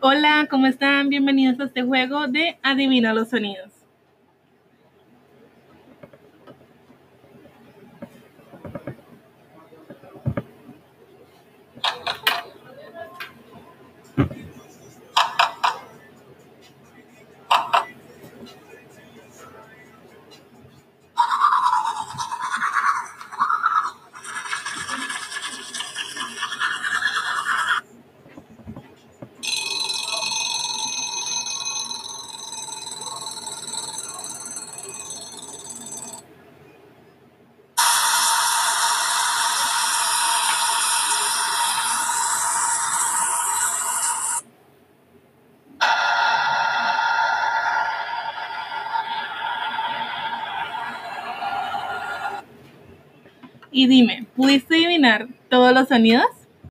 Hola, ¿cómo están? Bienvenidos a este juego de Adivina los sonidos. Y dime, ¿pudiste adivinar todos los sonidos?